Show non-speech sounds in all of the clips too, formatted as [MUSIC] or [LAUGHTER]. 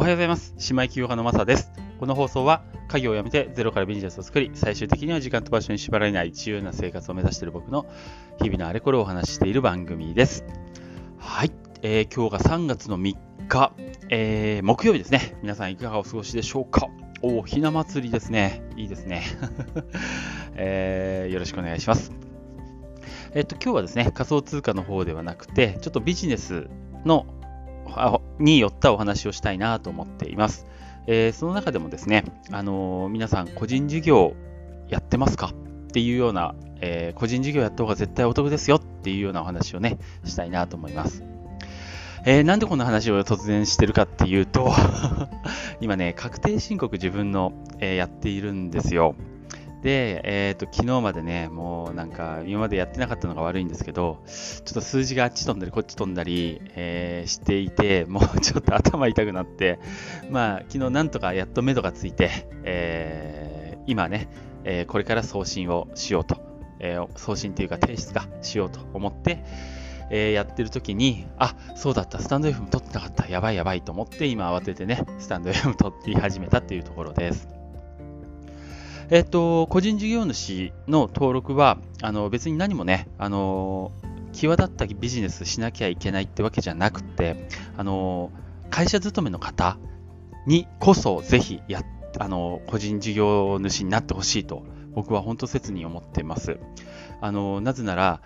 おはようございます。姉妹起業家のマサです。この放送は、家業を辞めてゼロからビジネスを作り、最終的には時間と場所に縛られない自由な生活を目指している僕の日々のあれこれをお話ししている番組です。はい。えー今日が3月の3日、えー木曜日ですね。皆さんいかがお過ごしでしょうか？おひな祭りですね。いいですね。[LAUGHS] えーよろしくお願いします。えっと、今日はですね、仮想通貨の方ではなくて、ちょっとビジネスのによったお話をしたいなと思っています。えーその中でもですね、あのー皆さん個人事業やってますかっていうような、えー個人事業やった方が絶対お得ですよっていうようなお話をね、したいなと思います。えーなんでこんな話を突然してるかっていうと、[LAUGHS] 今ね、確定申告自分の、えやっているんですよ。で、えっ、と、昨日までね、もうなんか、今までやってなかったのが悪いんですけど、ちょっと数字があっち飛んだりこっち飛んだり、えーしていて、もうちょっと頭痛くなって、まあ、昨日なんとかやっと目処がついて、えー今ね、えーこれから送信をしようと、えー送信っていうか提出かしようと思って、えーやってる時に、あ、そうだった、スタンド FM 撮ってなかった、やばいやばいと思って、今慌ててね、スタンド FM 撮り始めたっていうところです。えっと、個人事業主の登録は、あの別に何もね、あの際立ったビジネスしなきゃいけないってわけじゃなくて、あの会社勤めの方にこそぜひやあの個人事業主になってほしいと僕は本当切に思っています。あのなぜなら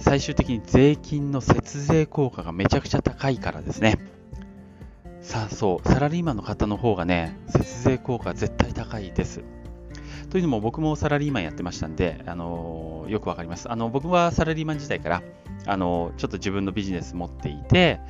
最終的に税金の節税効果がめちゃくちゃ高いからですね。さあそう、サラリーマンの方の方がね、節税効果絶対高いです。というのも僕もサラリーマンやってましたんで、あのよくわかります。あの僕はサラリーマン時代から、あのちょっと自分のビジネス持っていて、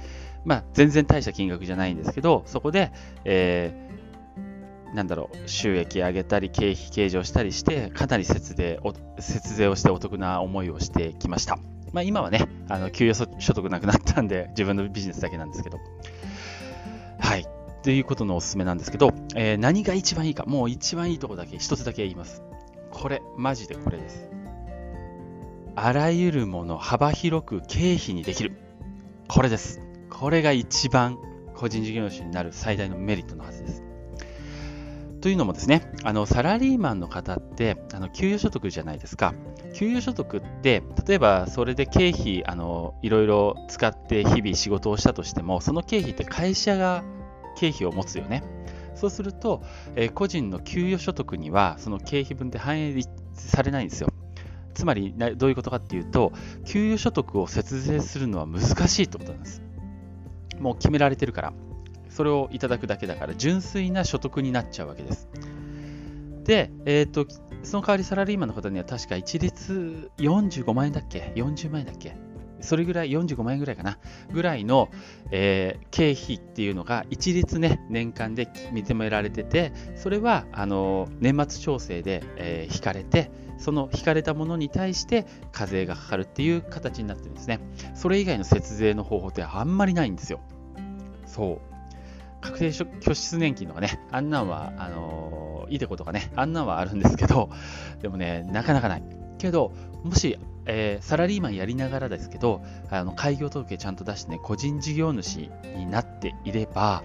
まあ、全然大した金額じゃないんですけど、そこで、えーなんだろう、収益上げたり、経費計上したりして、かなり節税お節税をしてお得な思いをしてきました。まあ、今はね、あの給与所得なくなったんで、自分のビジネスだけなんですけど。ということのおすすめなんですけど、えー何が一番いいか、もう一番いいところだけ、一つだけ言います。これ、マジでこれです。あらゆるもの、幅広く経費にできる。これです。これが一番個人事業主になる最大のメリットのはずです。というのもですね、あのサラリーマンの方ってあの給与所得じゃないですか。給与所得って、例えばそれで経費あのいろいろ使って日々仕事をしたとしても、その経費って会社が経費を持つよね。そうすると、えー個人の給与所得にはその経費分って反映されないんですよ。つまりどういうことかっていうと、給与所得を節税するのは難しいってことなんです。もう決められてるから。それをいただくだけだから、純粋な所得になっちゃうわけです。で、えっ、と、その代わりサラリーマンの方には確か一律45万円だっけ ?40 万円だっけ？それぐらい、45万円ぐらいかなぐらいの、えー経費っていうのが一律ね、年間で認められてて、それは、あの、年末調整で、えー引かれて、その引かれたものに対して課税がかかるっていう形になってるんですね。それ以外の節税の方法ってあんまりないんですよ。そう。確定拠出年金とかね、あんなんは、あのーいいてことかね、あんなんはあるんですけど、でもね、なかなかない。けど、もし、えーサラリーマンやりながらですけど、あの開業届ちゃんと出してね、個人事業主になっていれば、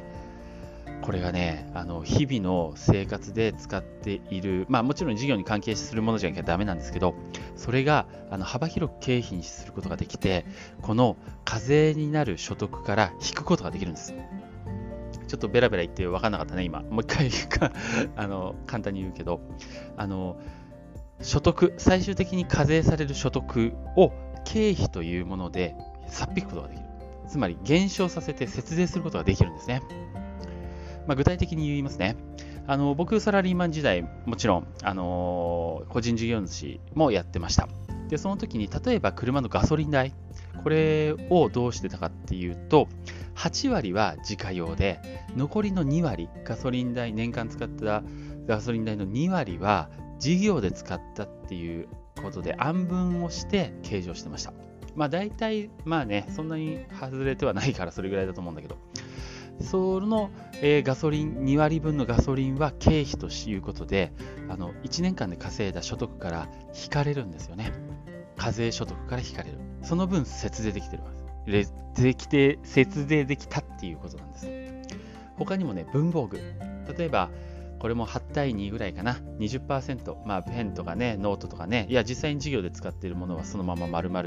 これがね、あの日々の生活で使っている、まあもちろん事業に関係するものじゃなきゃダメなんですけど、それがあの幅広く経費にすることができて、この課税になる所得から引くことができるんです。ちょっとベラベラ言って分かんなかったね、今。もう一回 [LAUGHS] あの簡単に言うけど、あの所得、最終的に課税される所得を経費というものでさっ引くことができる。つまり減少させて節税することができるんですね。まあ、具体的に言いますね。あの僕、サラリーマン時代、もちろん、あの個人事業主もやってました。で、その時に、例えば車のガソリン代、これをどうしてたかっていうと、8割は自家用で、残りの2割、ガソリン代、年間使ったガソリン代の2割は、事業で使ったっていうことで、暗分をして計上してました。まあ大体、まあね、そんなに外れてはないからそれぐらいだと思うんだけど、その、えーガソリン、2割分のガソリンは経費ということで、あの1年間で稼いだ所得から引かれるんですよね。課税所得から引かれる。その分節税できてるわけで。できて節税できたっていうことなんです。他にもね、文房具。例えば、これも8対2ぐらいかな。20%。まあ、ペンとかね、ノートとかね。いや、実際に授業で使っているものはそのまま丸々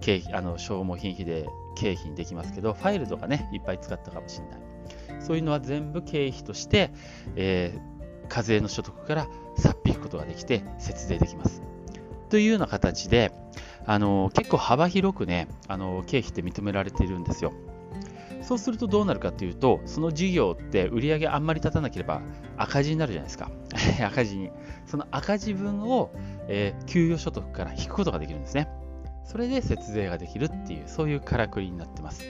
経費、あの、消耗品費で経費にできますけど、ファイルとかね、いっぱい使ったかもしれない。そういうのは全部経費として、えー、課税の所得からさっ引くことができて、節税できます。というような形で、あの結構幅広くね、あの経費って認められているんですよ。そうするとどうなるかというと、その事業って売り上げあんまり立たなければ赤字になるじゃないですか。[LAUGHS] 赤字に。その赤字分を、えー、給与所得から引くことができるんですね。それで節税ができるっていう、そういうからくりになってます。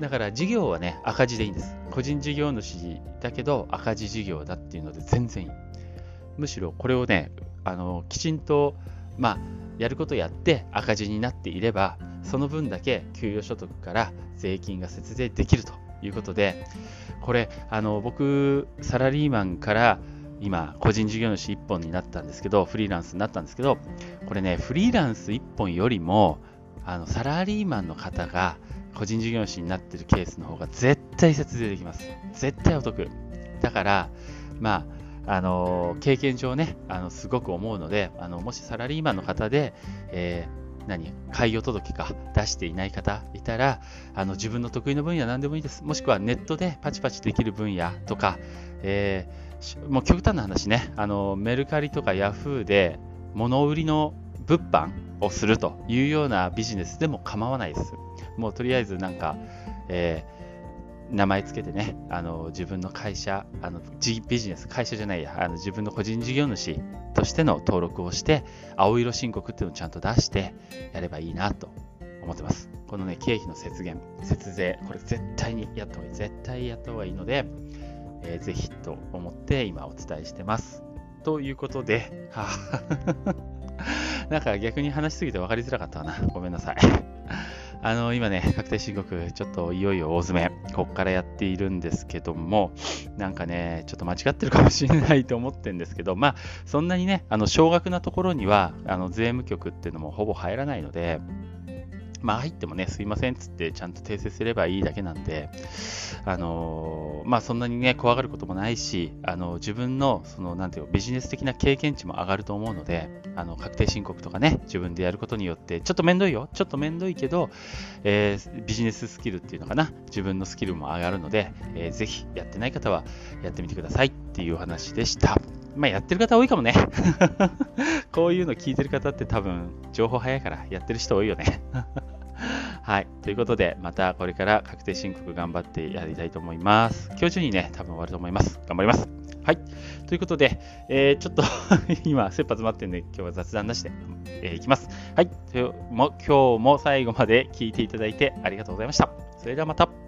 だから事業はね、赤字でいいんです。個人事業主だけど赤字事業だっていうので全然いい。むしろこれをね、あのきちんと、まあ、やることやって赤字になっていれば、その分だけ給与所得から税金が節税できるということで、これ、あの僕、サラリーマンから今、個人事業主1本になったんですけど、フリーランスになったんですけど、これね、フリーランス1本よりも、あのサラリーマンの方が個人事業主になってるケースの方が絶対節税できます。絶対お得。だから、まあ、あの経験上ね、あのすごく思うので、あのもしサラリーマンの方で、えー何開業届か出していない方いたらあの自分の得意な分野何でもいいです。もしくはネットでパチパチできる分野とか、えー、もう極端な話ねあのメルカリとかヤフーで物売りの物販をするというようなビジネスでも構わないです。もうとりあえずなんか、えー名前つけてね、あの自分の会社あの、ビジネス、会社じゃないや、あの自分の個人事業主としての登録をして、青色申告っていうのをちゃんと出してやればいいなと思ってます。このね、経費の節減、節税、これ絶対にやった方がいい。絶対やった方がいいので、えー、ぜひと思って今お伝えしてます。ということで、はあ、[LAUGHS] なんか逆に話しすぎて分かりづらかったかな。ごめんなさい。あの、今ね、確定申告、ちょっといよいよ大詰め、こっからやっているんですけども、なんかね、ちょっと間違ってるかもしれないと思ってるんですけど、まあ、そんなにね、あの、少額なところには、あの、税務局っていうのもほぼ入らないので、まあ入ってもね、すいませんっつってちゃんと訂正すればいいだけなんで、あのー、まあそんなにね、怖がることもないし、あの自分の、その、なんていうビジネス的な経験値も上がると思うので、あの、確定申告とかね、自分でやることによって、ちょっとめんどいよ、ちょっとめんどいけど、えー、ビジネススキルっていうのかな、自分のスキルも上がるので、えー、ぜひやってない方はやってみてくださいっていうお話でした。まあ、やってる方多いかもね。[LAUGHS] こういうの聞いてる方って多分、情報早いからやってる人多いよね。はい。ということで、またこれから確定申告頑張ってやりたいと思います。今日中にね、多分終わると思います。頑張ります。はい。ということで、えー、ちょっと [LAUGHS] 今、切羽詰まってるんで、今日は雑談なしで、えー、いきます。はい。今日も最後まで聞いていただいてありがとうございました。それではまた。